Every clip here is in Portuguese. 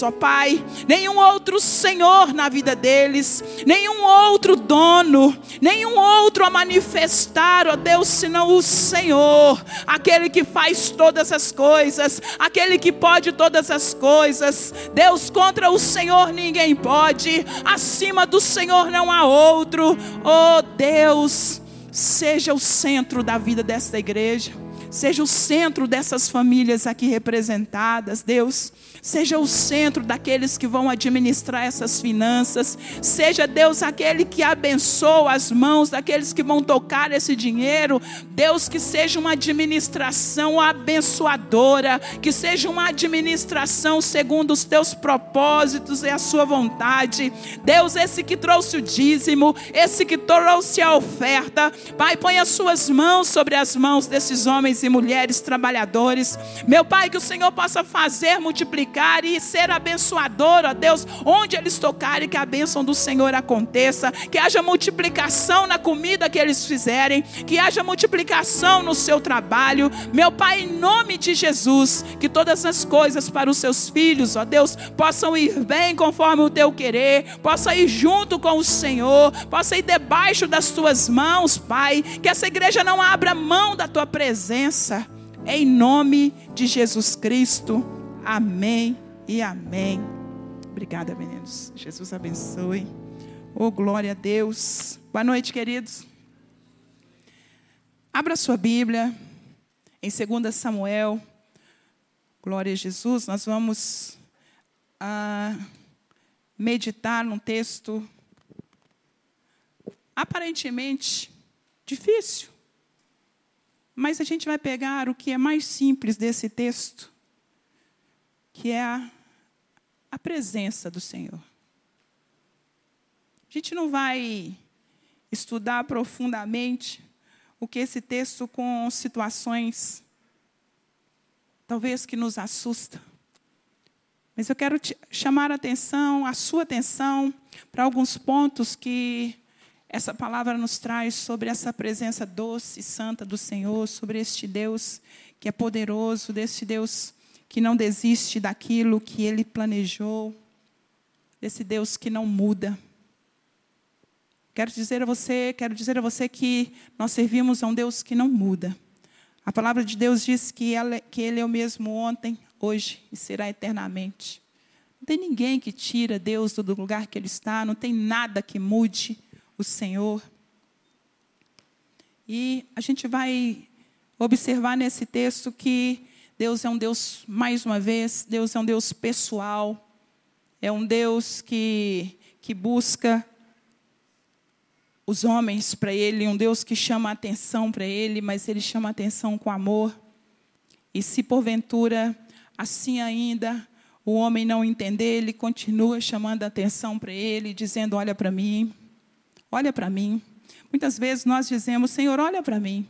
deles, ó Pai, nenhum outro Senhor na vida deles, nenhum outro dono, nenhum outro a manifestar, ó Deus, senão o Senhor, aquele que faz todas as coisas, aquele que pode todas as coisas. Deus, contra o Senhor ninguém pode, acima do Senhor não há outro. Oh Deus, seja o centro da vida desta igreja seja o centro dessas famílias aqui representadas, Deus. Seja o centro daqueles que vão administrar essas finanças. Seja Deus aquele que abençoa as mãos daqueles que vão tocar esse dinheiro. Deus, que seja uma administração abençoadora. Que seja uma administração segundo os teus propósitos e a sua vontade. Deus, esse que trouxe o dízimo, esse que trouxe a oferta. Pai, põe as suas mãos sobre as mãos desses homens e mulheres trabalhadores. Meu Pai, que o Senhor possa fazer multiplicar multiplicar e ser abençoador, ó Deus, onde eles tocarem, que a bênção do Senhor aconteça, que haja multiplicação na comida que eles fizerem, que haja multiplicação no seu trabalho. Meu Pai, em nome de Jesus, que todas as coisas para os seus filhos, ó Deus, possam ir bem conforme o teu querer, possa ir junto com o Senhor, possa ir debaixo das tuas mãos, Pai, que essa igreja não abra mão da tua presença. Em nome de Jesus Cristo. Amém e amém. Obrigada, meninos. Jesus abençoe. Oh, glória a Deus. Boa noite, queridos. Abra sua Bíblia em 2 Samuel. Glória a Jesus. Nós vamos ah, meditar num texto aparentemente difícil. Mas a gente vai pegar o que é mais simples desse texto que é a, a presença do Senhor. A gente não vai estudar profundamente o que esse texto com situações talvez que nos assusta. Mas eu quero chamar a atenção, a sua atenção, para alguns pontos que essa palavra nos traz sobre essa presença doce e santa do Senhor, sobre este Deus que é poderoso, desse Deus que não desiste daquilo que ele planejou, desse Deus que não muda. Quero dizer a você, quero dizer a você que nós servimos a um Deus que não muda. A palavra de Deus diz que, ela, que Ele é o mesmo ontem, hoje e será eternamente. Não tem ninguém que tira Deus do lugar que Ele está, não tem nada que mude o Senhor. E a gente vai observar nesse texto que Deus é um Deus, mais uma vez, Deus é um Deus pessoal, é um Deus que, que busca os homens para Ele, um Deus que chama a atenção para Ele, mas Ele chama a atenção com amor. E se porventura, assim ainda, o homem não entender, ele continua chamando a atenção para Ele, dizendo: Olha para mim, olha para mim. Muitas vezes nós dizemos: Senhor, olha para mim.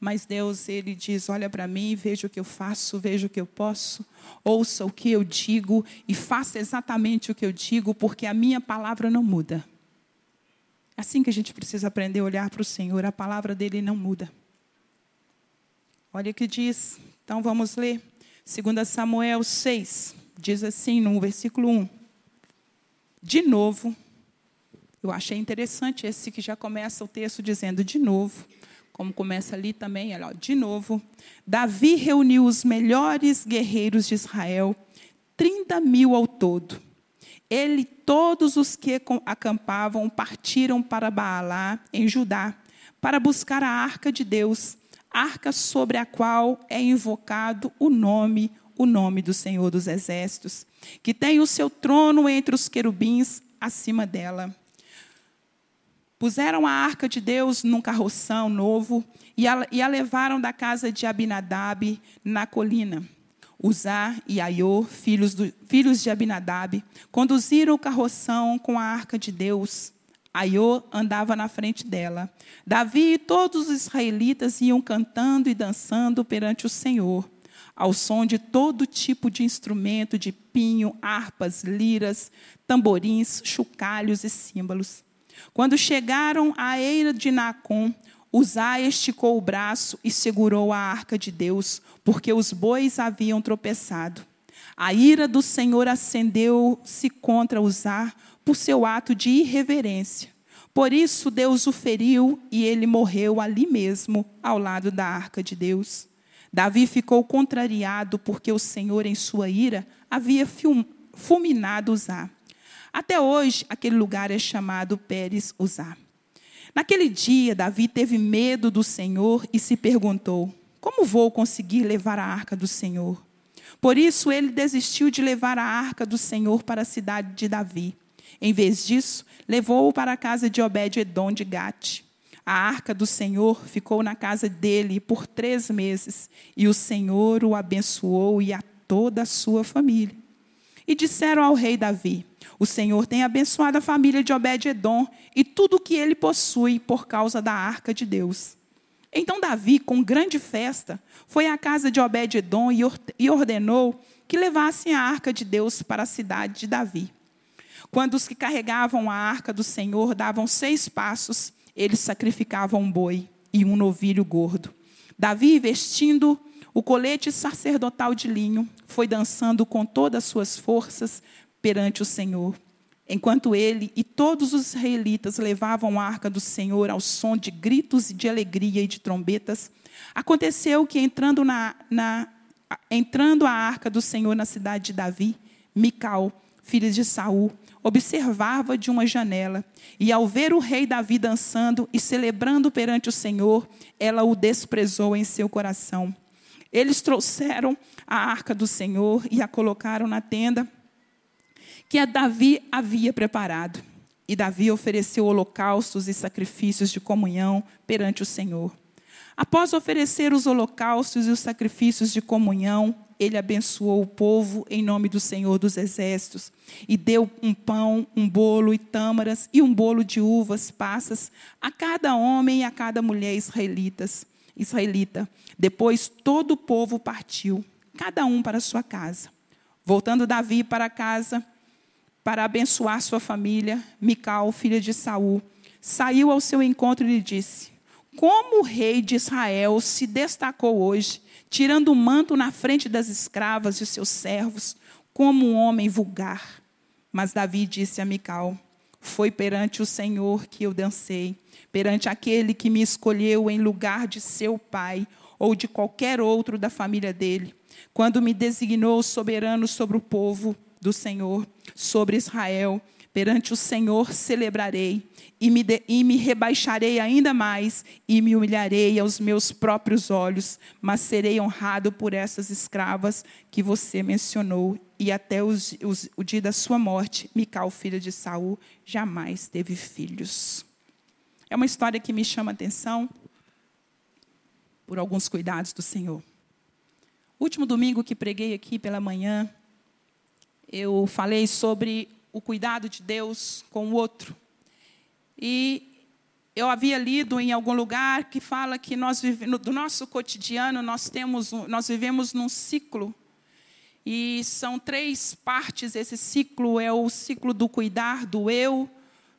Mas Deus, Ele diz: olha para mim, veja o que eu faço, veja o que eu posso, ouça o que eu digo e faça exatamente o que eu digo, porque a minha palavra não muda. É assim que a gente precisa aprender a olhar para o Senhor, a palavra dele não muda. Olha o que diz, então vamos ler. 2 Samuel 6, diz assim no versículo 1. De novo, eu achei interessante esse que já começa o texto dizendo de novo como começa ali também, olha, de novo. Davi reuniu os melhores guerreiros de Israel, 30 mil ao todo. Ele, todos os que acampavam, partiram para Baalá, em Judá, para buscar a arca de Deus, arca sobre a qual é invocado o nome, o nome do Senhor dos Exércitos, que tem o seu trono entre os querubins acima dela. Puseram a arca de Deus num carroção novo e a, e a levaram da casa de Abinadab na colina. Uzá e Aiô, filhos, filhos de Abinadab, conduziram o carroção com a arca de Deus. Aiô andava na frente dela. Davi e todos os israelitas iam cantando e dançando perante o Senhor, ao som de todo tipo de instrumento, de pinho, harpas, liras, tamborins, chocalhos e símbolos. Quando chegaram à eira de Nacon, Uzá esticou o braço e segurou a arca de Deus, porque os bois haviam tropeçado. A ira do Senhor acendeu-se contra Uzá por seu ato de irreverência. Por isso Deus o feriu e ele morreu ali mesmo, ao lado da arca de Deus. Davi ficou contrariado porque o Senhor, em sua ira, havia fulminado Uzá. Até hoje, aquele lugar é chamado Pérez Uzá. Naquele dia, Davi teve medo do Senhor e se perguntou: Como vou conseguir levar a arca do Senhor? Por isso, ele desistiu de levar a arca do Senhor para a cidade de Davi. Em vez disso, levou-o para a casa de Obed-Edom de Gate. A arca do Senhor ficou na casa dele por três meses, e o Senhor o abençoou e a toda a sua família. E disseram ao rei Davi: O Senhor tem abençoado a família de Obed-Edom e tudo o que ele possui por causa da arca de Deus. Então Davi, com grande festa, foi à casa de Obed-Edom e ordenou que levassem a arca de Deus para a cidade de Davi. Quando os que carregavam a arca do Senhor davam seis passos, eles sacrificavam um boi e um novilho gordo. Davi, vestindo o colete sacerdotal de linho, foi dançando com todas as suas forças perante o Senhor. Enquanto ele e todos os israelitas levavam a arca do Senhor ao som de gritos de alegria e de trombetas, aconteceu que entrando, na, na, entrando a arca do Senhor na cidade de Davi, Mical, filha de Saul, observava de uma janela, e ao ver o rei Davi dançando e celebrando perante o Senhor, ela o desprezou em seu coração. Eles trouxeram a arca do Senhor e a colocaram na tenda que Davi havia preparado. E Davi ofereceu holocaustos e sacrifícios de comunhão perante o Senhor. Após oferecer os holocaustos e os sacrifícios de comunhão, ele abençoou o povo em nome do Senhor dos Exércitos e deu um pão, um bolo e tâmaras e um bolo de uvas passas a cada homem e a cada mulher israelitas, israelita. Depois todo o povo partiu, cada um para sua casa. Voltando Davi para casa, para abençoar sua família, Mical, filha de Saul, saiu ao seu encontro e lhe disse: Como o rei de Israel se destacou hoje, tirando o manto na frente das escravas e seus servos, como um homem vulgar. Mas Davi disse a Mical: Foi perante o Senhor que eu dancei, perante aquele que me escolheu em lugar de seu pai ou de qualquer outro da família dele, quando me designou soberano sobre o povo do Senhor sobre Israel. Perante o Senhor celebrarei e me, de, e me rebaixarei ainda mais e me humilharei aos meus próprios olhos, mas serei honrado por essas escravas que você mencionou. E até os, os, o dia da sua morte, Mical, filha de Saul, jamais teve filhos. É uma história que me chama a atenção por alguns cuidados do Senhor. Último domingo que preguei aqui pela manhã, eu falei sobre o cuidado de Deus com o outro. E eu havia lido em algum lugar que fala que nós vivemos, do nosso cotidiano nós temos, nós vivemos num ciclo. E são três partes esse ciclo é o ciclo do cuidar do eu,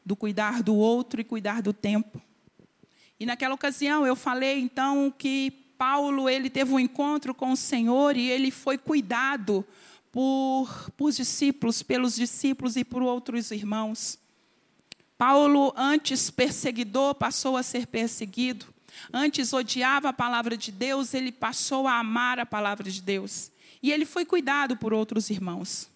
do cuidar do outro e cuidar do tempo. E naquela ocasião eu falei então que Paulo ele teve um encontro com o Senhor e ele foi cuidado por, por discípulos, pelos discípulos e por outros irmãos. Paulo, antes perseguidor, passou a ser perseguido. Antes odiava a palavra de Deus, ele passou a amar a palavra de Deus. E ele foi cuidado por outros irmãos.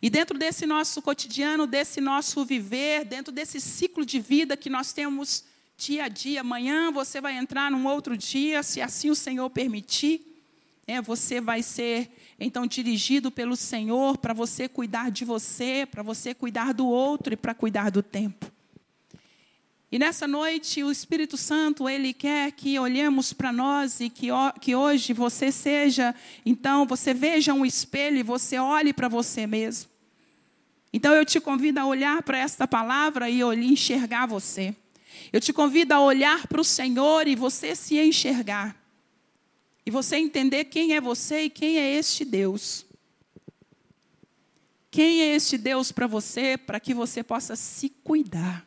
E dentro desse nosso cotidiano, desse nosso viver, dentro desse ciclo de vida que nós temos dia a dia, amanhã você vai entrar num outro dia, se assim o Senhor permitir, é, você vai ser então dirigido pelo Senhor para você cuidar de você, para você cuidar do outro e para cuidar do tempo. E nessa noite o Espírito Santo, ele quer que olhemos para nós e que, que hoje você seja, então você veja um espelho e você olhe para você mesmo. Então eu te convido a olhar para esta palavra e enxergar você. Eu te convido a olhar para o Senhor e você se enxergar. E você entender quem é você e quem é este Deus. Quem é este Deus para você, para que você possa se cuidar.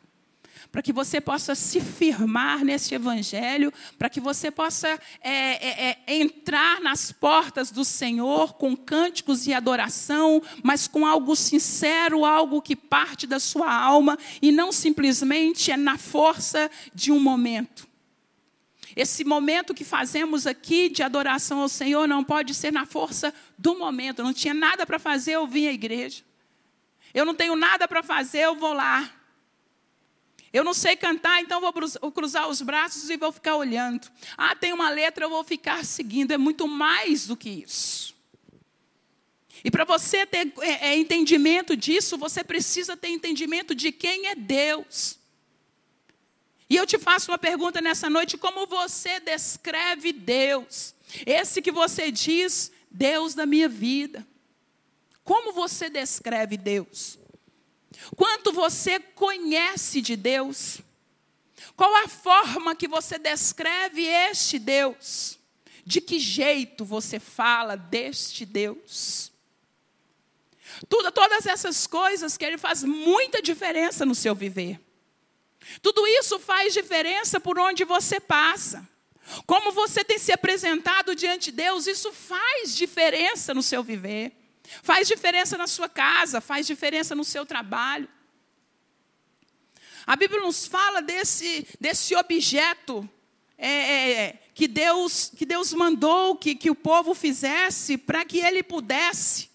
para que você possa se firmar neste Evangelho, para que você possa é, é, é, entrar nas portas do Senhor com cânticos e adoração, mas com algo sincero, algo que parte da sua alma e não simplesmente é na força de um momento. Esse momento que fazemos aqui de adoração ao Senhor não pode ser na força do momento. Eu não tinha nada para fazer, eu vim à igreja. Eu não tenho nada para fazer, eu vou lá. Eu não sei cantar, então vou cruzar os braços e vou ficar olhando. Ah, tem uma letra, eu vou ficar seguindo. É muito mais do que isso. E para você ter é, é, entendimento disso, você precisa ter entendimento de quem é Deus. E eu te faço uma pergunta nessa noite: como você descreve Deus? Esse que você diz, Deus da minha vida. Como você descreve Deus? Quanto você conhece de Deus? Qual a forma que você descreve este Deus? De que jeito você fala deste Deus? Tudo, todas essas coisas que ele faz muita diferença no seu viver. Tudo isso faz diferença por onde você passa. Como você tem se apresentado diante de Deus, isso faz diferença no seu viver. Faz diferença na sua casa, faz diferença no seu trabalho. A Bíblia nos fala desse, desse objeto é, é, é que, Deus, que Deus mandou que, que o povo fizesse para que ele pudesse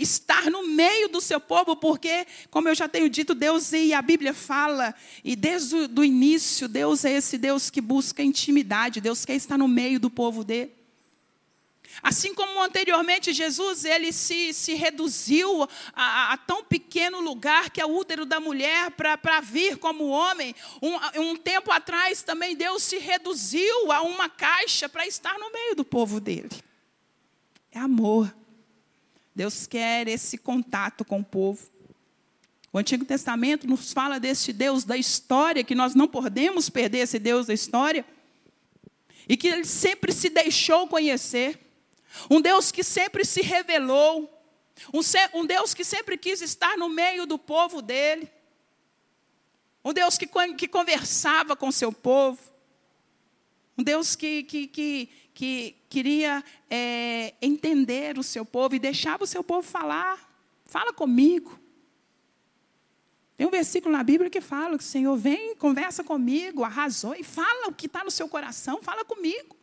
estar no meio do seu povo, porque, como eu já tenho dito, Deus e a Bíblia fala, e desde o início, Deus é esse Deus que busca intimidade, Deus quer estar no meio do povo dele. Assim como anteriormente Jesus ele se, se reduziu a, a, tão pequeno lugar que é o útero da mulher para vir como homem, um, um tempo atrás também Deus se reduziu a uma caixa para estar no meio do povo dele. É amor. Deus quer esse contato com o povo. O Antigo Testamento nos fala desse Deus da história, que nós não podemos perder esse Deus da história, e que ele sempre se deixou conhecer. Um Deus que sempre se revelou, um, um Deus que sempre quis estar no meio do povo dele, um Deus que, que conversava com seu povo, um Deus que, que, que, que queria é, entender o seu povo e deixava o seu povo falar. Fala comigo. Tem um versículo na Bíblia que fala que o Senhor vem, conversa comigo, arrasou e fala o que está no seu coração, fala comigo.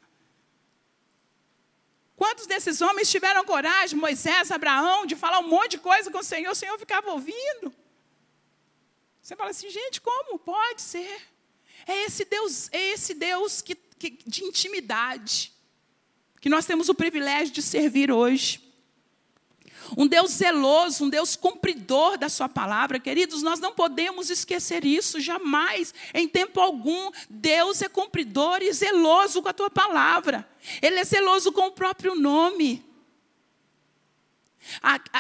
Quantos desses homens tiveram coragem, Moisés, Abraão, de falar um monte de coisa com o Senhor, o Senhor ficava ouvindo? Você fala assim, gente, como pode ser? É esse Deus, é esse Deus que, que, de intimidade que nós temos o privilégio de servir hoje. Um Deus zeloso, um Deus cumpridor da Sua palavra, queridos, nós não podemos esquecer isso jamais, em tempo algum. Deus é cumpridor e zeloso com a Tua palavra, Ele é zeloso com o próprio nome.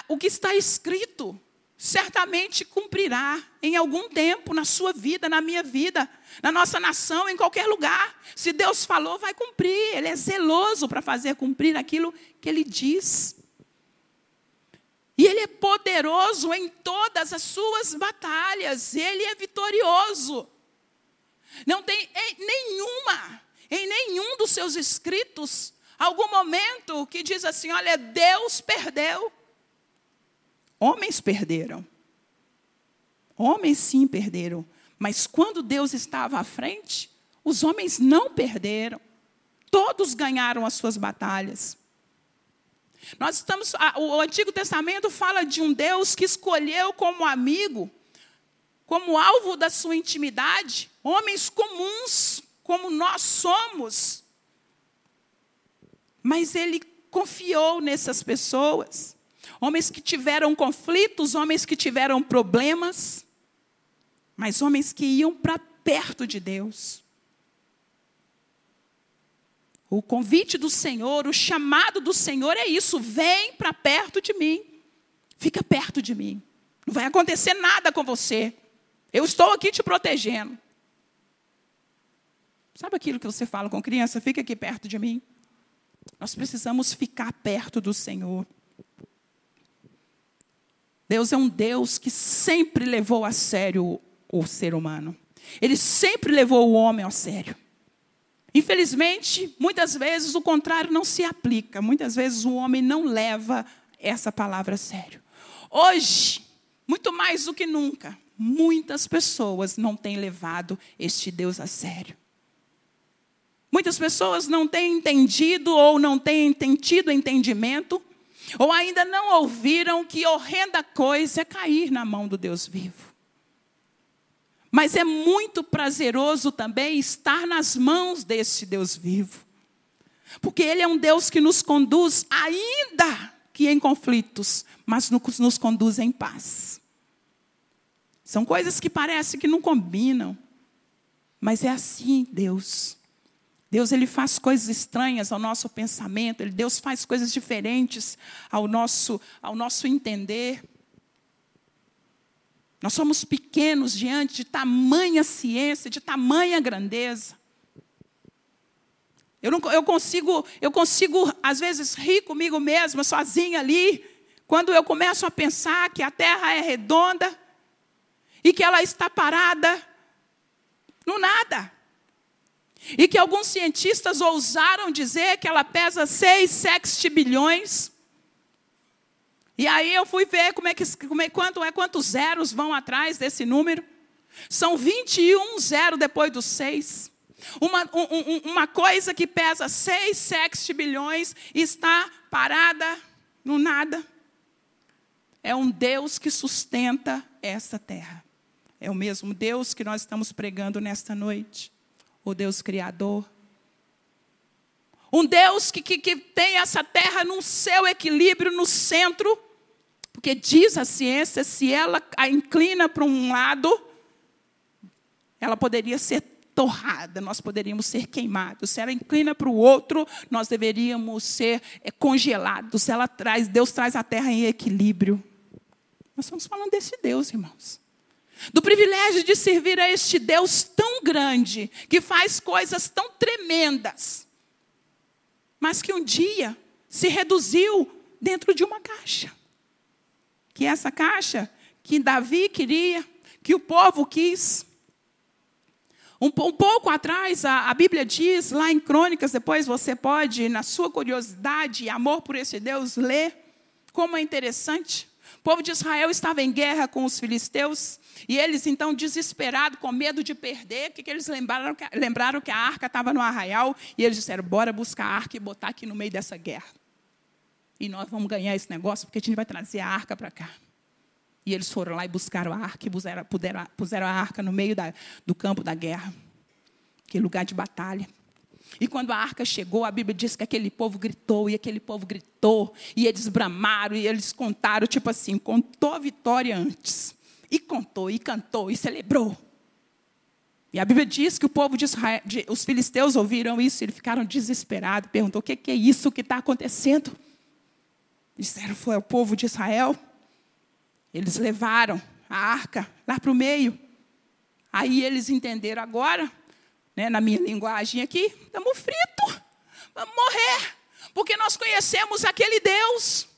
o que está escrito certamente cumprirá em algum tempo na sua vida, na minha vida, na nossa nação, em qualquer lugar. Se Deus falou, vai cumprir. Ele é zeloso para fazer cumprir aquilo que ele diz. E ele é poderoso em todas as suas batalhas. Ele é vitorioso. Não tem em nenhuma, em nenhum dos seus escritos, algum momento que diz assim: olha, Deus perdeu. Homens perderam. Homens sim perderam. Mas quando Deus estava à frente, os homens não perderam. Todos ganharam as suas batalhas. Nós estamos, o Antigo Testamento fala de um Deus que escolheu como amigo, como alvo da sua intimidade, homens comuns, como nós somos. Mas ele confiou nessas pessoas homens que tiveram conflitos, homens que tiveram problemas, mas homens que iam para perto de Deus. O convite do Senhor, o chamado do Senhor é isso: vem para perto de mim, fica perto de mim. Não vai acontecer nada com você. Eu estou aqui te protegendo. Sabe aquilo que você fala com criança? Fica aqui perto de mim. Nós precisamos ficar perto do Senhor. Deus é um Deus que sempre levou a sério o ser humano. Ele sempre levou o homem ao sério. Infelizmente, muitas vezes o contrário não se aplica. Muitas vezes o homem não leva essa palavra a sério. Hoje, muito mais do que nunca, muitas pessoas não têm levado este Deus a sério. Muitas pessoas não têm entendido ou não têm tido entendimento, ou ainda não ouviram que horrenda coisa é cair na mão do Deus vivo. Mas é muito prazeroso também estar nas mãos desse Deus vivo. Porque Ele é um Deus que nos conduz, ainda que em conflitos, mas nos conduz em paz. São coisas que parecem que não combinam, mas é assim Deus. Deus ele faz coisas estranhas ao nosso pensamento, Deus faz coisas diferentes ao nosso, ao nosso entender. Nós somos pequenos diante de tamanha ciência, de tamanha grandeza. Eu, não, eu, consigo, eu consigo, às vezes, rir comigo mesma, sozinha ali, quando eu começo a pensar que a Terra é redonda e que ela está parada no nada. E que alguns cientistas ousaram dizer que ela pesa 6 sextilhões. E aí eu fui ver como é que, como é, quanto é quantos zeros vão atrás desse número. São 21 zeros depois dos 6. Uma, um, uma coisa que pesa 6 sextilhões está parada no nada. É um Deus que sustenta essa terra. É o mesmo Deus que nós estamos pregando nesta noite. O Deus Criador. Um Deus que, que, que tem essa terra no seu equilíbrio, no centro. Porque diz a ciência, se ela a inclina para um lado, ela poderia ser torrada, nós poderíamos ser queimados. Se ela inclina para o outro, nós deveríamos ser é, congelados. Ela traz, Deus traz a terra em equilíbrio. Nós estamos falando desse Deus, irmãos. Do privilégio de servir a este Deus tão grande, que faz coisas tão tremendas, mas que um dia se reduziu dentro de uma caixa. Que é essa caixa que Davi queria, que o povo quis. Um, um pouco atrás, a, a, Bíblia diz, lá em Crônicas, depois você pode, na sua curiosidade e amor por esse Deus, ler como é interessante. O povo de Israel estava em guerra com os filisteus, e eles, então, desesperados, com medo de perder, o que, que eles lembraram? Lembraram que a arca estava no arraial, e eles disseram: bora buscar a arca e botar aqui no meio dessa guerra. E nós vamos ganhar esse negócio, porque a gente vai trazer a arca para cá. E eles foram lá e buscaram a arca e puseram, puseram, a arca no meio da, do campo da guerra, aquele lugar de batalha. E quando a arca chegou, a Bíblia diz que aquele povo gritou, e aquele povo gritou, e eles bramaram, e eles contaram, tipo assim, contou a vitória antes. E contou, e cantou, e celebrou. E a Bíblia diz que o povo de Israel, de, os filisteus ouviram isso, eles ficaram desesperados, perguntou: o que, que é isso que está acontecendo? Disseram: foi o povo de Israel. Eles levaram a arca lá para o meio. Aí eles entenderam agora, né, na minha linguagem aqui, estamos fritos, vamos morrer, porque nós conhecemos aquele Deus.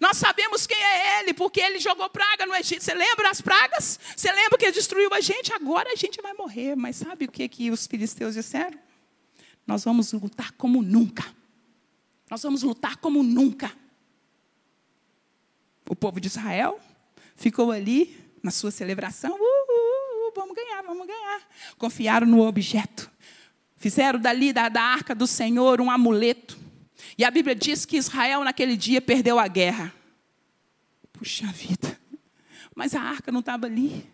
Nós sabemos quem é Ele, porque Ele jogou praga no Egito. Você lembra as pragas? Você lembra que Ele destruiu a gente? Agora a gente vai morrer. Mas sabe o que, que os filisteus disseram? Nós vamos lutar como nunca. Nós vamos lutar como nunca. O povo de Israel ficou ali na sua celebração. Uh, uh, vamos ganhar, vamos ganhar. Confiaram no objeto. Fizeram dali da, da arca do Senhor um amuleto. E a Bíblia diz que Israel naquele dia perdeu a guerra. Puxa vida. Mas a arca não estava ali.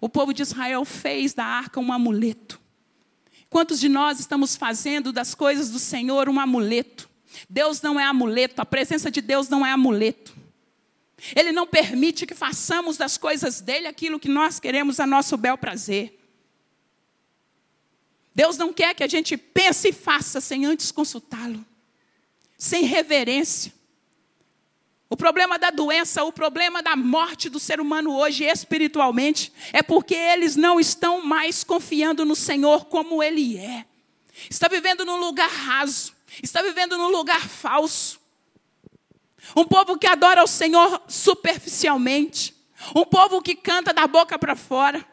O povo de Israel fez da arca um amuleto. Quantos de nós estamos fazendo das coisas do Senhor um amuleto? Deus não é amuleto, a presença de Deus não é amuleto. Ele não permite que façamos das coisas dele aquilo que nós queremos a nosso bel prazer. Deus não quer que a gente pense e faça sem antes consultá-lo, sem reverência. O problema da doença, o problema da morte do ser humano hoje espiritualmente, é porque eles não estão mais confiando no Senhor como Ele é. Está vivendo num lugar raso, está vivendo num lugar falso. Um povo que adora o Senhor superficialmente. Um povo que canta da boca para fora.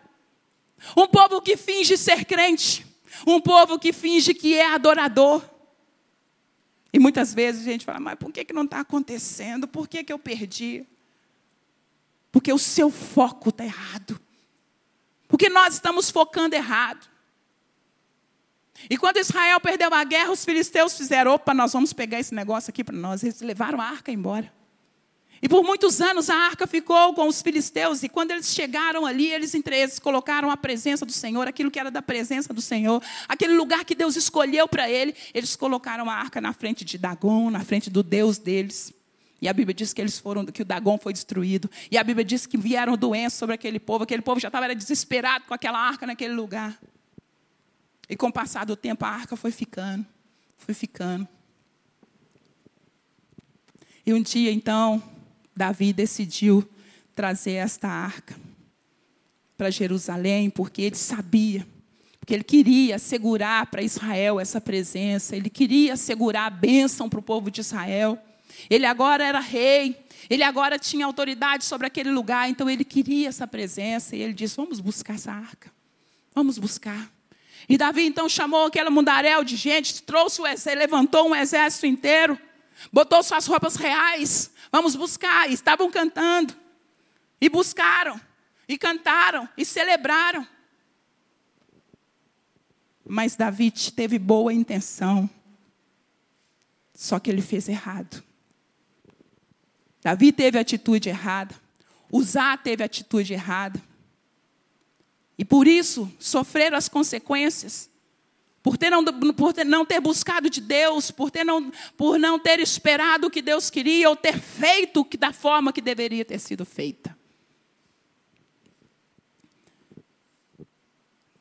Um povo que finge ser crente. Um povo que finge que é adorador. E muitas vezes a gente fala, mas por que, que não está acontecendo? Por que, que eu perdi? Porque o seu foco está errado. Porque nós estamos focando errado. E quando Israel perdeu a guerra, os filisteus fizeram: opa, nós vamos pegar esse negócio aqui para nós. Eles levaram a arca embora. E por muitos anos a arca ficou com os filisteus, e quando eles chegaram ali, eles eles colocaram a presença do Senhor, aquilo que era da presença do Senhor, aquele lugar que Deus escolheu para ele, eles colocaram a arca na frente de Dagon, na frente do Deus deles. E a Bíblia diz que eles foram, que o Dagon foi destruído. E a Bíblia diz que vieram doenças sobre aquele povo, aquele povo já estava desesperado com aquela arca naquele lugar. E com o passar do tempo, a arca foi ficando, foi ficando. E um dia, então, Davi decidiu trazer esta arca para Jerusalém, porque ele sabia, porque ele queria assegurar para Israel essa presença, ele queria assegurar a bênção para o povo de Israel. Ele agora era rei, ele agora tinha autoridade sobre aquele lugar, então ele queria essa presença, e ele disse: Vamos buscar essa arca, vamos buscar. E Davi então chamou aquele mundaréu de gente, trouxe o exército, levantou um exército inteiro, botou suas roupas reais, Vamos buscar. E estavam cantando. E buscaram. E cantaram. E celebraram. Mas Davi teve boa intenção. Só que ele fez errado. Davi teve atitude errada. Uzá teve atitude errada. E por isso sofreram as consequências por, ter não, por ter, não ter buscado de Deus, por, ter não, por não ter esperado o que Deus queria, ou ter feito da forma que deveria ter sido feita.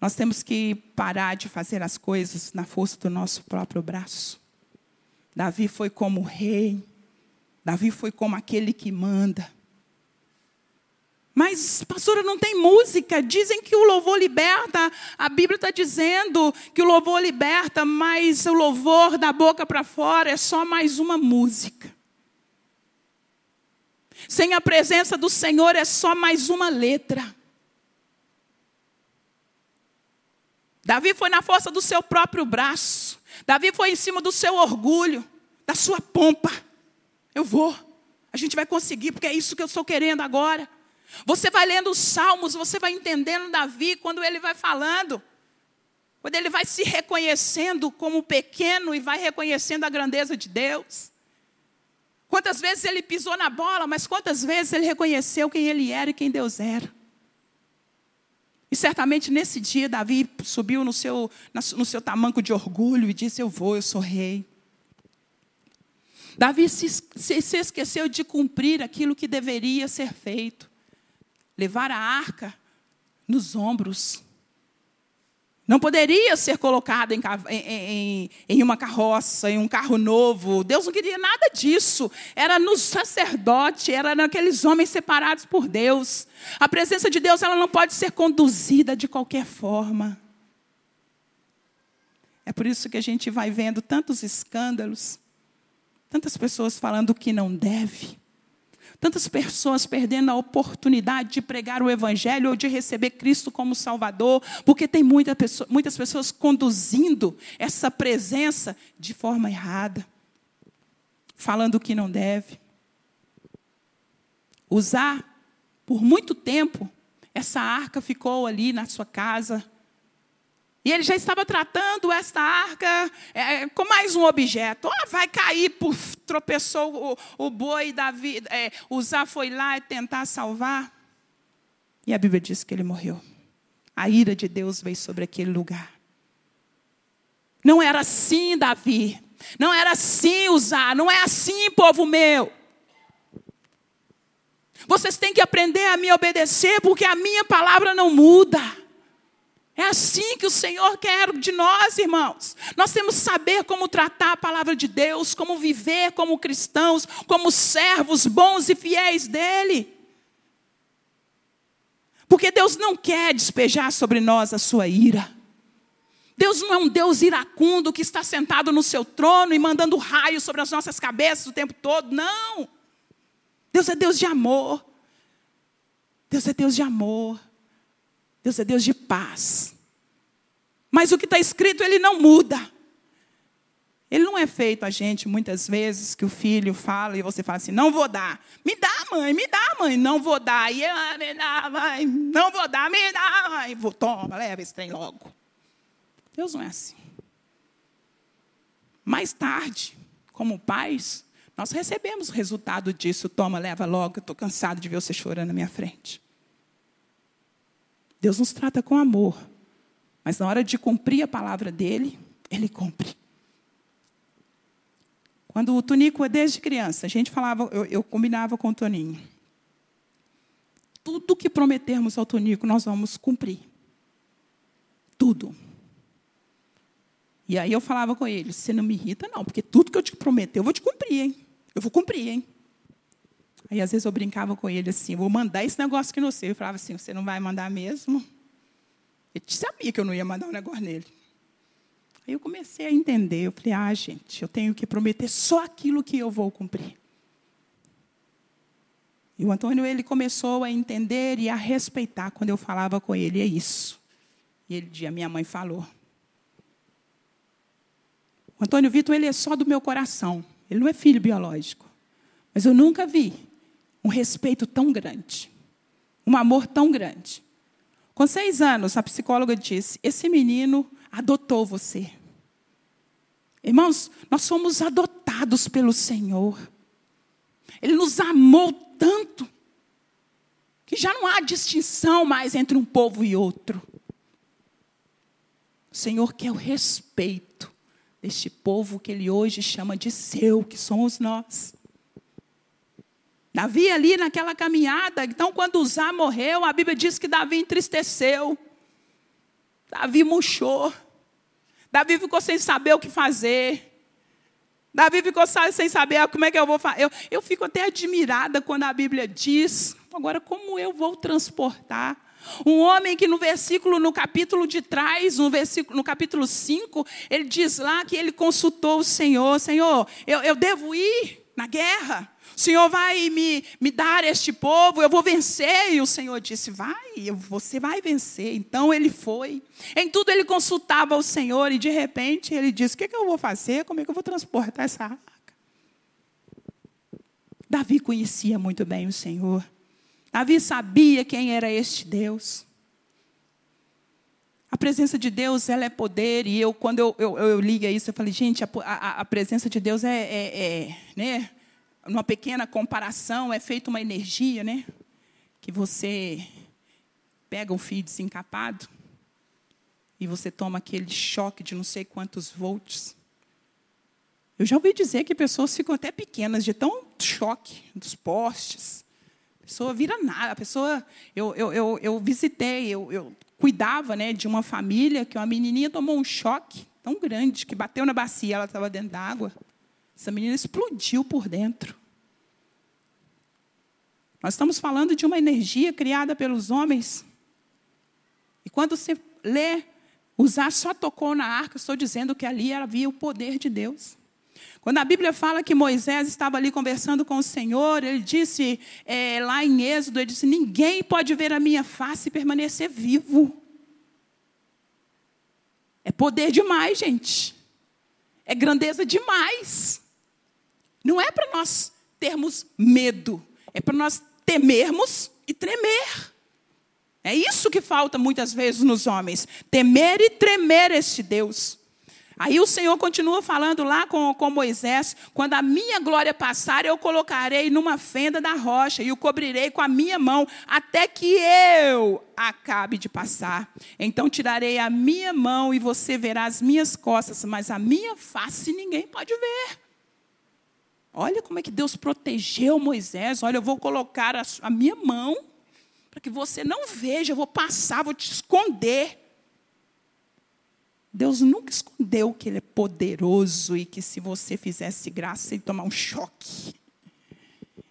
Nós temos que parar de fazer as coisas na força do nosso próprio braço. Davi foi como rei, Davi foi como aquele que manda. Mas, pastora, não tem música. Dizem que o louvor liberta. A Bíblia está dizendo que o louvor liberta, mas o louvor da boca para fora é só mais uma música. Sem a presença do Senhor é só mais uma letra. Davi foi na força do seu próprio braço. Davi foi em cima do seu orgulho, da sua pompa. Eu vou. A gente vai conseguir, porque é isso que eu estou querendo agora. Você vai lendo os salmos, você vai entendendo Davi quando ele vai falando. Quando ele vai se reconhecendo como pequeno e vai reconhecendo a grandeza de Deus. Quantas vezes ele pisou na bola, mas quantas vezes ele reconheceu quem ele era e quem Deus era. E certamente nesse dia Davi subiu no seu, no seu tamanco de orgulho e disse: Eu vou, eu sou rei. Davi se, se, se esqueceu de cumprir aquilo que deveria ser feito levar a arca nos ombros. Não poderia ser colocada em, em, em, uma carroça, em um carro novo. Deus não queria nada disso. Era no sacerdote, era naqueles homens separados por Deus. A presença de Deus ela não pode ser conduzida de qualquer forma. É por isso que a gente vai vendo tantos escândalos, tantas pessoas falando o que não deve. Tantas pessoas perdendo a oportunidade de pregar o Evangelho ou de receber Cristo como Salvador, porque tem muita pessoa, muitas pessoas conduzindo essa presença de forma errada, falando o que não deve. Usar por muito tempo, essa arca ficou ali na sua casa, e ele já estava tratando esta arca é, com mais um objeto. Oh, vai cair, puf, tropeçou o, o boi, Davi, é, foi lá tentar salvar. E a Bíblia diz que ele morreu. A ira de Deus veio sobre aquele lugar. Não era assim, Davi. Não era assim, Uzá. Não é assim, povo meu. Vocês têm que aprender a me obedecer, porque a minha palavra não muda. É assim que o Senhor quer de nós, irmãos. Nós temos que saber como tratar a palavra de Deus, como viver como cristãos, como servos bons e fiéis dEle. Porque Deus não quer despejar sobre nós a sua ira. Deus não é um Deus iracundo que está sentado no seu trono e mandando raios sobre as nossas cabeças o tempo todo. Não. Deus é Deus de amor. Deus é Deus de amor. Deus é Deus de paz. Mas o que está escrito, ele não muda. Ele não é feito a gente, muitas vezes, que o filho fala e você fala assim: não vou dar. Me dá, mãe, me dá, mãe. Não vou dar. E eu, me dá, mãe. Não vou dar, me dá, mãe. Vou, toma, leva esse trem logo. Deus não é assim. Mais tarde, como pais, nós recebemos o resultado disso. Toma, leva logo, estou cansado de ver você chorando na minha frente. Deus nos trata com amor. Mas na hora de cumprir a palavra dele, ele cumpre. Quando o Tonico, desde criança, a gente falava, eu, eu combinava com o Toninho. Tudo que prometermos ao Tonico, nós vamos cumprir. Tudo. E aí eu falava com ele, você não me irrita, não, porque tudo que eu te prometer, eu vou te cumprir, hein? Eu vou cumprir, hein? Aí às vezes eu brincava com ele assim, vou mandar esse negócio aqui no seu. Eu falava assim, você não vai mandar mesmo? Ele sabia que eu não ia mandar um negócio nele. Aí eu comecei a entender, eu falei, ah, gente, eu tenho que prometer só aquilo que eu vou cumprir. E o Antônio, ele começou a entender e a respeitar quando eu falava com ele, é isso. E ele dizia, minha mãe falou. O Antônio Vitor, ele é só do meu coração. Ele não é filho biológico. Mas eu nunca vi um respeito tão grande, um amor tão grande. Com seis anos, a psicóloga disse: Esse menino adotou você. Irmãos, nós somos adotados pelo Senhor. Ele nos amou tanto que já não há distinção mais entre um povo e outro. O Senhor quer o respeito deste povo que Ele hoje chama de seu, que somos nós. Davi ali naquela caminhada, então quando Uzá morreu, a Bíblia diz que Davi entristeceu. Davi murchou. Davi ficou sem saber o que fazer. Davi ficou sem saber ah, como é que eu vou fazer. Eu, eu fico até admirada quando a Bíblia diz, agora como eu vou transportar? Um homem que no versículo, no capítulo de trás, no, versículo, no capítulo 5, ele diz lá que ele consultou o Senhor: Senhor, eu, eu devo ir na guerra? O Senhor vai me, me dar este povo, eu vou vencer. E o Senhor disse: Vai, você vai vencer. Então ele foi. Em tudo ele consultava o Senhor e de repente ele disse: O que, é que eu vou fazer? Como é que eu vou transportar essa arca? Davi conhecia muito bem o Senhor. Davi sabia quem era este Deus. A presença de Deus, ela é poder. E eu, quando eu, eu, eu liga isso, eu falei, gente, a, a, a presença de Deus é, é, é né? Numa pequena comparação, é feita uma energia, né? Que você pega um fio desencapado e você toma aquele choque de não sei quantos volts. Eu já ouvi dizer que pessoas ficam até pequenas de tão choque dos postes. A pessoa vira nada. A pessoa. Eu, eu, eu, eu visitei, eu, eu cuidava né, de uma família que uma menininha tomou um choque tão grande que bateu na bacia, ela estava dentro d'água. Essa menina explodiu por dentro. Nós estamos falando de uma energia criada pelos homens. E quando você lê, usar só tocou na arca, estou dizendo que ali havia o poder de Deus. Quando a Bíblia fala que Moisés estava ali conversando com o Senhor, ele disse é, lá em Êxodo, ele disse: Ninguém pode ver a minha face e permanecer vivo. É poder demais, gente. É grandeza demais. Não é para nós termos medo, é para nós temermos e tremer. É isso que falta muitas vezes nos homens: temer e tremer este Deus. Aí o Senhor continua falando lá com, com Moisés: quando a minha glória passar, eu colocarei numa fenda da rocha e o cobrirei com a minha mão, até que eu acabe de passar. Então tirarei a minha mão e você verá as minhas costas, mas a minha face ninguém pode ver. Olha como é que Deus protegeu Moisés. Olha, eu vou colocar a, a minha mão para que você não veja, eu vou passar, vou te esconder. Deus nunca escondeu que Ele é poderoso e que se você fizesse graça, Ele tomar um choque.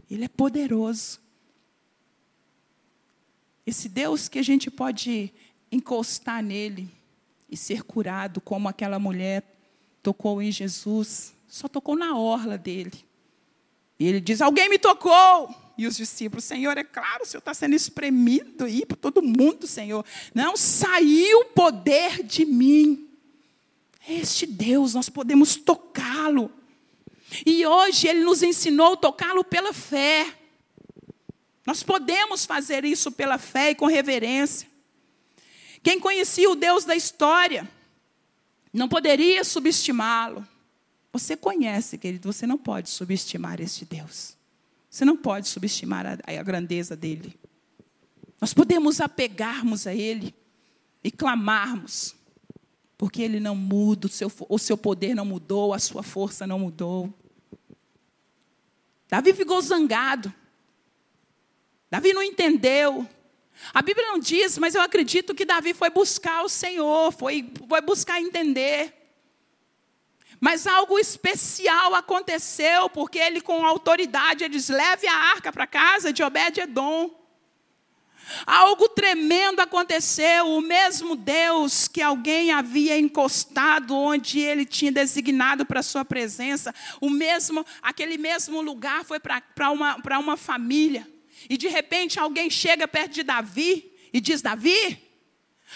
Ele é poderoso. Esse Deus que a gente pode encostar nele e ser curado, como aquela mulher tocou em Jesus, só tocou na orla dele. E ele diz: Alguém me tocou. E os discípulos, Senhor, é claro, o Senhor está sendo espremido aí por todo mundo, Senhor. Não, saiu poder de mim. Este Deus, nós podemos tocá-lo. E hoje Ele nos ensinou a tocá-lo pela fé. Nós podemos fazer isso pela fé e com reverência. Quem conhecia o Deus da história não poderia subestimá-lo. Você conhece, querido, você não pode subestimar este Deus. Você não pode subestimar a, a grandeza dele. Nós podemos apegarmos a ele e clamarmos, porque ele não muda, o seu, o seu poder não mudou, a sua força não mudou. Davi ficou zangado. Davi não entendeu. A Bíblia não diz, mas eu acredito que Davi foi buscar o Senhor, foi, foi buscar entender. Mas algo especial aconteceu, porque ele, com autoridade, ele diz: leve a arca para casa de Obed-Edom. Algo tremendo aconteceu, o mesmo Deus que alguém havia encostado onde ele tinha designado para sua presença, o mesmo, aquele mesmo lugar foi para uma, uma família. E de repente alguém chega perto de Davi e diz: Davi,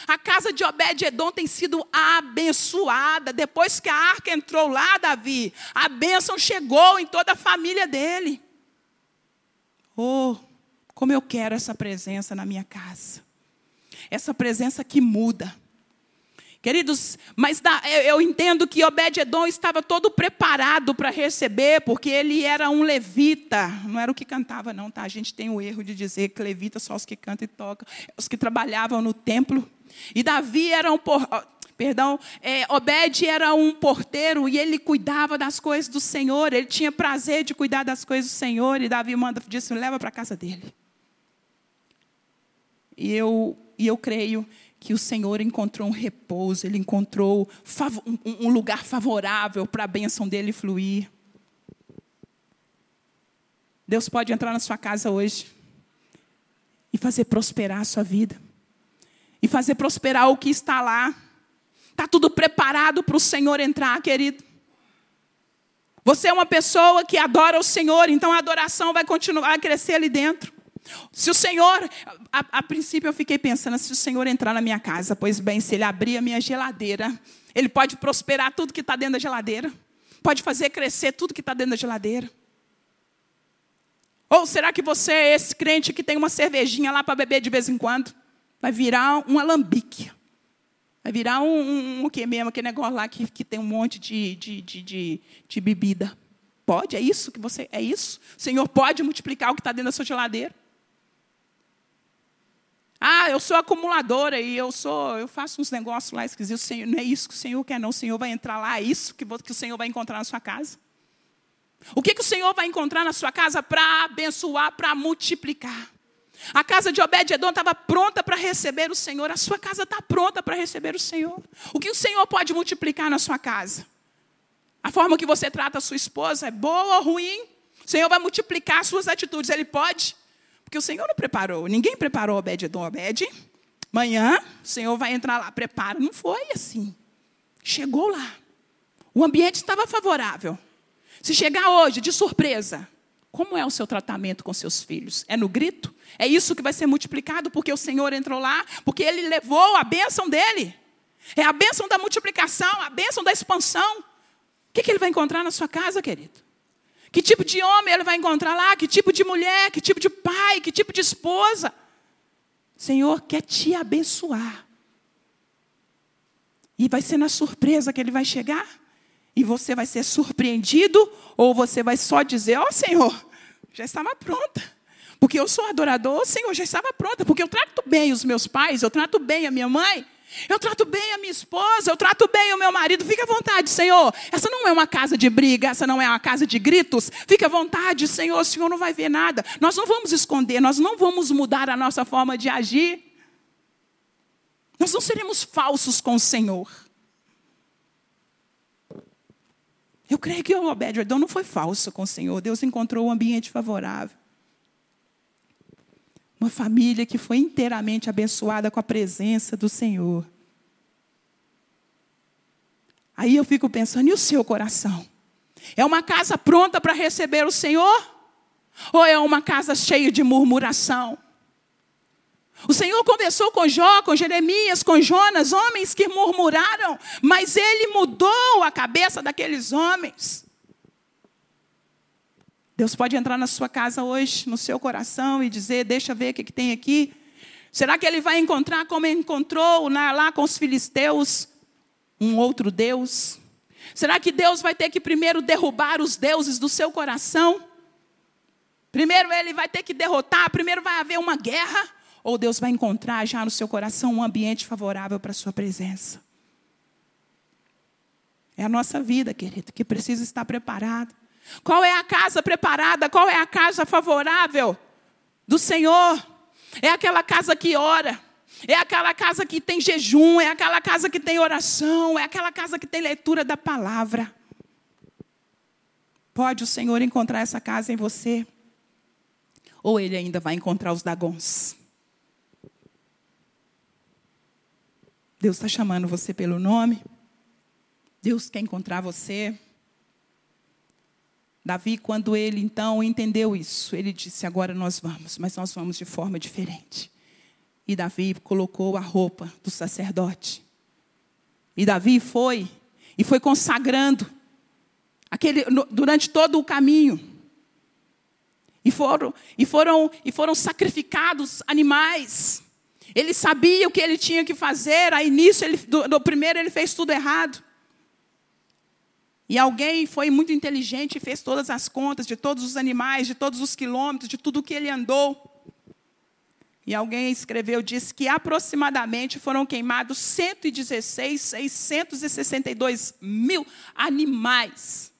a casa de Obed-Edom tem sido abençoada. Depois que a arca entrou lá, Davi, a bênção chegou em toda a família dele. Oh, como eu quero essa presença na minha casa. Essa presença que muda. Queridos, mas eu entendo que Obed-Edom estava todo preparado para receber, porque ele era um levita, não era o que cantava, não, tá? A gente tem o erro de dizer que levita só os que cantam e tocam, os que trabalhavam no templo. E Davi era um por... perdão, é, Obed era um porteiro e ele cuidava das coisas do Senhor, ele tinha prazer de cuidar das coisas do Senhor, e Davi manda, disse: leva para a casa dele. E eu, e eu creio que o Senhor encontrou um repouso, ele encontrou um lugar favorável para a bênção dele fluir. Deus pode entrar na sua casa hoje e fazer prosperar a sua vida, e fazer prosperar o que está lá. Está tudo preparado para o Senhor entrar, querido. Você é uma pessoa que adora o Senhor, então a adoração vai continuar a crescer ali dentro. Se o Senhor, a, a, princípio eu fiquei pensando, se o Senhor entrar na minha casa, pois bem, se Ele abrir a minha geladeira, Ele pode prosperar tudo que está dentro da geladeira, pode fazer crescer tudo que está dentro da geladeira. Ou será que você é esse crente que tem uma cervejinha lá para beber de vez em quando? Vai virar um alambique. Vai virar um, um, um o que mesmo, aquele negócio lá que, que tem um monte de, de, de, de, de bebida. Pode? É isso que você. É isso? O Senhor pode multiplicar o que está dentro da sua geladeira? Ah, eu sou acumuladora e eu sou, eu faço uns negócios lá esquisitos. Senhor, não é isso que o Senhor quer, não. O Senhor vai entrar lá, é isso que, que o Senhor vai encontrar na sua casa. O que, que o Senhor vai encontrar na sua casa para abençoar, para multiplicar? A casa de Obed-Edom estava pronta para receber o Senhor. A sua casa está pronta para receber o Senhor. O que o Senhor pode multiplicar na sua casa? A forma que você trata a sua esposa é boa ou ruim? O Senhor vai multiplicar as suas atitudes. Ele pode. Porque o Senhor não preparou. Ninguém preparou Obed Edom Obed. Amanhã o Senhor vai entrar lá. Prepara. Não foi assim. Chegou lá. O ambiente estava favorável. Se chegar hoje de surpresa, como é o seu tratamento com seus filhos? É no grito? É isso que vai ser multiplicado porque o Senhor entrou lá? Porque ele levou a bênção dele? É a bênção da multiplicação, a bênção da expansão. O que, que ele vai encontrar na sua casa, querido? Que tipo de homem ele vai encontrar lá? Que tipo de mulher? Que tipo de pai? Que tipo de esposa? Senhor quer te abençoar. E vai ser na surpresa que ele vai chegar? E você vai ser surpreendido? Ou você vai só dizer: Ó oh, Senhor, já estava pronta. Porque eu sou adorador, Senhor, já estava pronta. Porque eu trato bem os meus pais, eu trato bem a minha mãe. Eu trato bem a minha esposa, eu trato bem o meu marido. Fique à vontade, Senhor. Essa não é uma casa de briga, essa não é uma casa de gritos. Fique à vontade, Senhor. O Senhor não vai ver nada. Nós não vamos esconder, nós não vamos mudar a nossa forma de agir. Nós não seremos falsos com o Senhor. Eu creio que o Obed não foi falso com o Senhor. Deus encontrou um ambiente favorável. Família que foi inteiramente abençoada com a presença do Senhor. Aí eu fico pensando, e o seu coração? É uma casa pronta para receber o Senhor? Ou é uma casa cheia de murmuração? O Senhor conversou com Jó, com Jeremias, com Jonas, homens que murmuraram, mas ele mudou a cabeça daqueles homens. Deus pode entrar na sua casa hoje, no seu coração, e dizer: Deixa ver o que, que tem aqui. Será que ele vai encontrar, como encontrou lá com os filisteus, um outro Deus? Será que Deus vai ter que primeiro derrubar os deuses do seu coração? Primeiro ele vai ter que derrotar, primeiro vai haver uma guerra, ou Deus vai encontrar já no seu coração um ambiente favorável para a sua presença? É a nossa vida, querido, que precisa estar preparada. Qual é a casa preparada? Qual é a casa favorável do Senhor? É aquela casa que ora. É aquela casa que tem jejum, é aquela casa que tem oração, é aquela casa que tem leitura da palavra. Pode o Senhor encontrar essa casa em você? ou ele ainda vai encontrar os dagons? Deus está chamando você pelo nome. Deus quer encontrar você. Davi, quando ele então entendeu isso, ele disse: Agora nós vamos, mas nós vamos de forma diferente. E Davi colocou a roupa do sacerdote. E Davi foi, e foi consagrando, aquele, durante todo o caminho. E foram, e foram, e foram sacrificados animais. Ele sabia o que ele tinha que fazer. Aí nisso, ele, do, do primeiro, ele fez tudo errado. E alguém foi muito inteligente e fez todas as contas de todos os animais, de todos os quilômetros, de tudo que ele andou. E alguém escreveu, disse que aproximadamente foram queimados 116, 662 mil animais.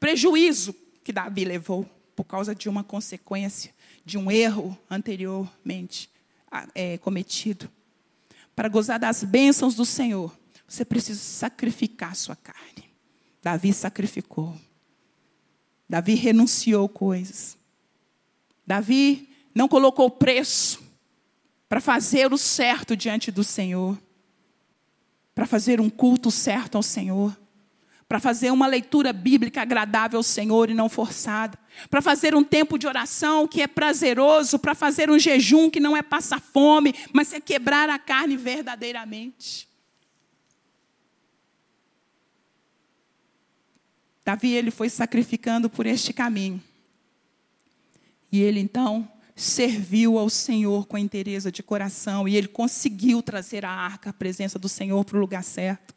Prejuízo que Davi levou por causa de uma consequência de um erro anteriormente é, cometido. Para gozar das bênçãos do Senhor, você precisa sacrificar sua carne. Davi sacrificou. Davi renunciou coisas. Davi não colocou preço para fazer o certo diante do Senhor, para fazer um culto certo ao Senhor para fazer uma leitura bíblica agradável ao Senhor e não forçada, para fazer um tempo de oração que é prazeroso, para fazer um jejum que não é passar fome, mas é quebrar a carne verdadeiramente. Davi ele foi sacrificando por este caminho. E ele então serviu ao Senhor com interesse de coração e ele conseguiu trazer a arca, a presença do Senhor para o lugar certo.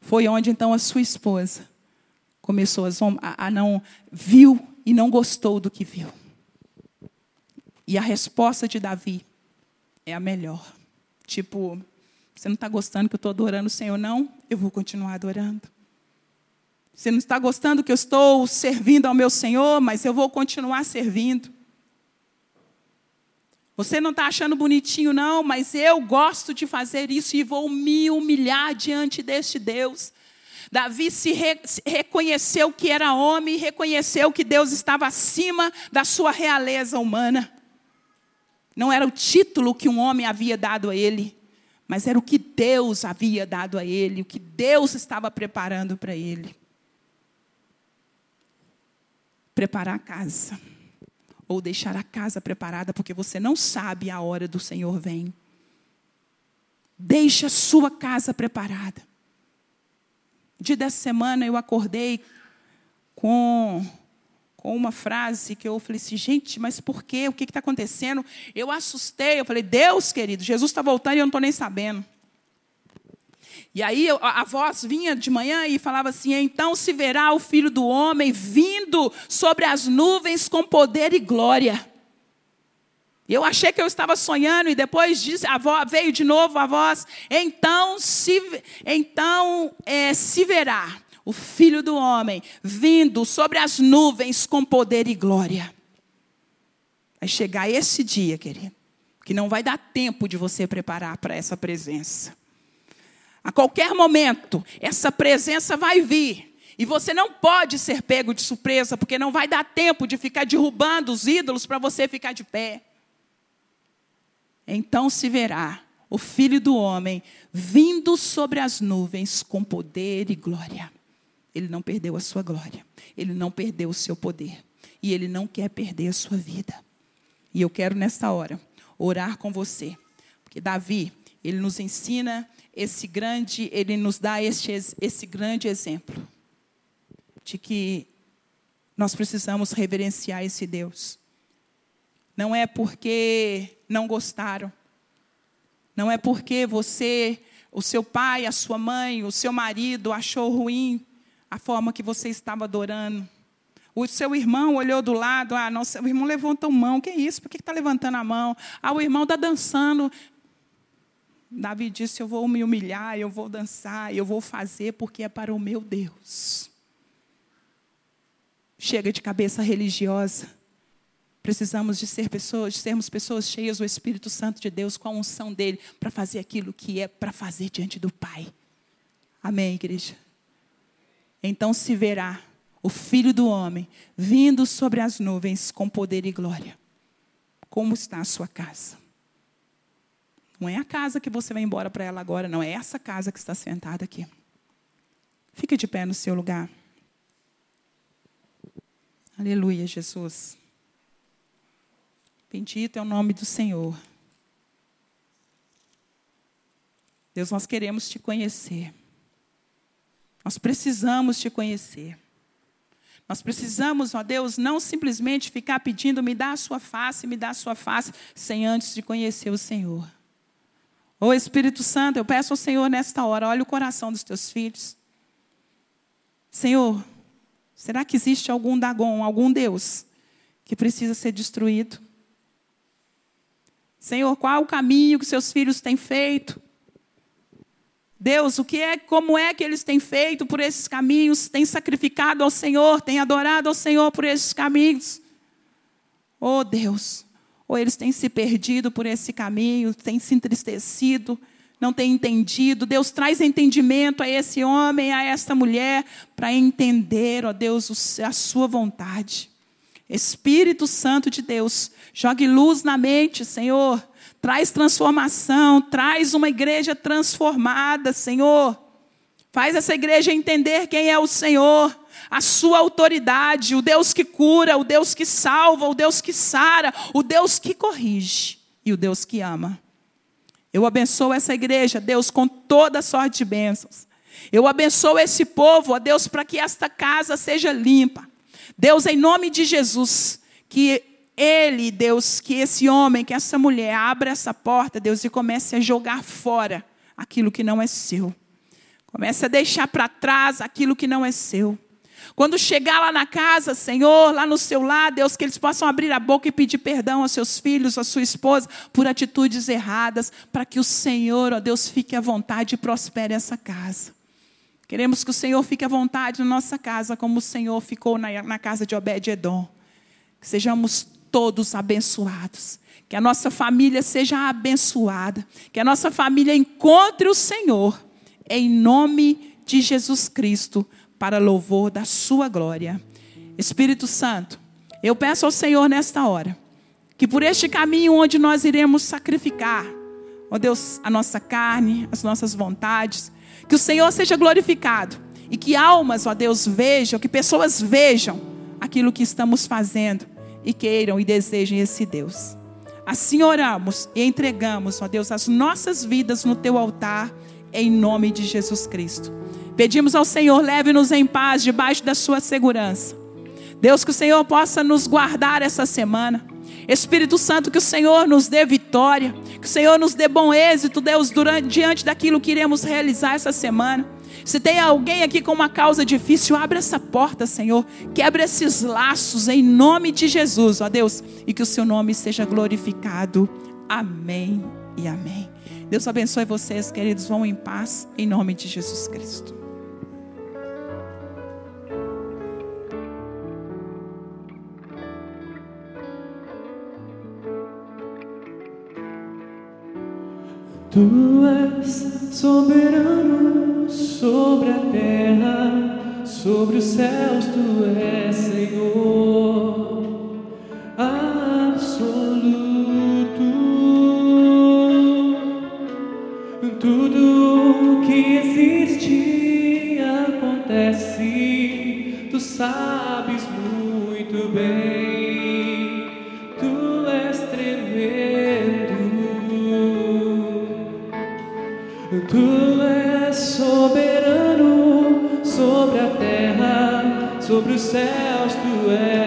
Foi onde então a sua esposa começou a, a não viu e não gostou do que viu. E a resposta de Davi é a melhor. Tipo, você não está gostando que eu estou adorando o Senhor? Não, eu vou continuar adorando. Você não está gostando que eu estou servindo ao meu Senhor, mas eu vou continuar servindo. Você não está achando bonitinho, não, mas eu gosto de fazer isso e vou me humilhar diante deste Deus. Davi se, re, se reconheceu que era homem e reconheceu que Deus estava acima da sua realeza humana. Não era o título que um homem havia dado a ele, mas era o que Deus havia dado a ele, o que Deus estava preparando para ele. Preparar a casa ou deixar a casa preparada, porque você não sabe a hora do Senhor vem. Deixe a sua casa preparada. Dia dessa semana eu acordei com, com uma frase que eu falei assim, gente, mas por quê? O que está acontecendo? Eu assustei, eu falei, Deus querido, Jesus está voltando e eu não estou nem sabendo. E aí a, voz vinha de manhã e falava assim: então se verá o filho do homem vindo sobre as nuvens com poder e glória. Eu achei que eu estava sonhando e depois disse, voz, veio de novo a voz. Então se, então é, se verá o filho do homem vindo sobre as nuvens com poder e glória. Vai chegar esse dia, querido, que não vai dar tempo de você preparar para essa presença. A qualquer momento, essa presença vai vir. E você não pode ser pego de surpresa, porque não vai dar tempo de ficar derrubando os ídolos para você ficar de pé. Então se verá o filho do homem vindo sobre as nuvens com poder e glória. Ele não perdeu a sua glória, ele não perdeu o seu poder. e ele não quer perder a sua vida. E eu quero nesta hora orar com você, porque Davi, ele nos ensina esse grande, ele nos dá este, esse grande exemplo de que nós precisamos reverenciar esse Deus. Não é porque não gostaram, não é porque você, o seu pai, a sua mãe, o seu marido achou ruim a forma que você estava adorando. O seu irmão olhou do lado, ah, não, o irmão levantou a mão, que isso? Por que está levantando a mão? Ah, o irmão está dançando. Davi disse: Eu vou me humilhar, eu vou dançar, eu vou fazer porque é para o meu Deus. Chega de cabeça religiosa. Precisamos de ser pessoas, de sermos pessoas cheias do Espírito Santo de Deus, com a unção dele, para fazer aquilo que é para fazer diante do Pai. Amém, igreja? Então se verá o Filho do Homem vindo sobre as nuvens com poder e glória. Como está a sua casa? Não é a casa que você vai embora para ela agora, não. É essa casa que está sentada aqui. Fique de pé no seu lugar. Aleluia, Jesus. Bendito é o nome do Senhor. Deus, nós queremos te conhecer. Nós precisamos te conhecer. Nós precisamos, ó Deus, não simplesmente ficar pedindo, me dá a sua face, me dá a sua face, sem antes de conhecer o Senhor. Ô Espírito Santo, eu peço ao Senhor nesta hora, olha o coração dos teus filhos. Senhor, será que existe algum Dagon, algum Deus que precisa ser destruído? Senhor, qual o caminho que seus filhos têm feito? Deus, o que é, como é que eles têm feito por esses caminhos? Têm sacrificado ao Senhor, têm adorado ao Senhor por esses caminhos? Oh Deus, ou eles têm se perdido por esse caminho, têm se entristecido, não têm entendido. Deus traz entendimento a esse homem, a esta mulher, para entender, ó Deus, a sua vontade. Espírito Santo de Deus, jogue luz na mente, Senhor. Traz transformação, traz uma igreja transformada, Senhor. Faz essa igreja entender quem é o Senhor a sua autoridade, o Deus que cura, o Deus que salva, o Deus que sara, o Deus que corrige e o Deus que ama. Eu abençoo essa igreja, Deus, com toda sorte de bênçãos. Eu abençoo esse povo, ó Deus, para que esta casa seja limpa. Deus, em nome de Jesus, que ele, Deus, que esse homem, que essa mulher abra essa porta, Deus, e comece a jogar fora aquilo que não é seu. Comece a deixar para trás aquilo que não é seu. Quando chegar lá na casa, Senhor, lá no seu lado, Deus, que eles possam abrir a boca e pedir perdão aos seus filhos, à sua esposa, por atitudes erradas, para que o Senhor, ó Deus, fique à vontade e prospere essa casa. Queremos que o Senhor fique à vontade na nossa casa, como o Senhor ficou na, na casa de Obed-Edom. Que sejamos todos abençoados. Que a nossa família seja abençoada. Que a nossa família encontre o Senhor. Em nome de Jesus Cristo para louvor da Sua glória. Espírito Santo, eu peço ao Senhor nesta hora, que por este caminho onde nós iremos sacrificar, ó Deus, a nossa carne, as nossas vontades, que o Senhor seja glorificado e que almas, ó Deus, vejam, que pessoas vejam aquilo que estamos fazendo e queiram e desejem esse Deus. Assim oramos e entregamos, ó Deus, as nossas vidas no teu altar, em nome de Jesus Cristo. Pedimos ao Senhor, leve-nos em paz debaixo da sua segurança. Deus, que o Senhor possa nos guardar essa semana. Espírito Santo, que o Senhor nos dê vitória, que o Senhor nos dê bom êxito, Deus, durante, diante daquilo que iremos realizar essa semana. Se tem alguém aqui com uma causa difícil, abre essa porta, Senhor. Quebra esses laços em nome de Jesus, ó Deus, e que o seu nome seja glorificado. Amém e amém. Deus abençoe vocês, queridos. Vão em paz, em nome de Jesus Cristo. Tu és soberano sobre a terra, sobre os céus, tu és sabes muito bem. Tu és tremendo. Tu és soberano sobre a terra, sobre os céus. Tu és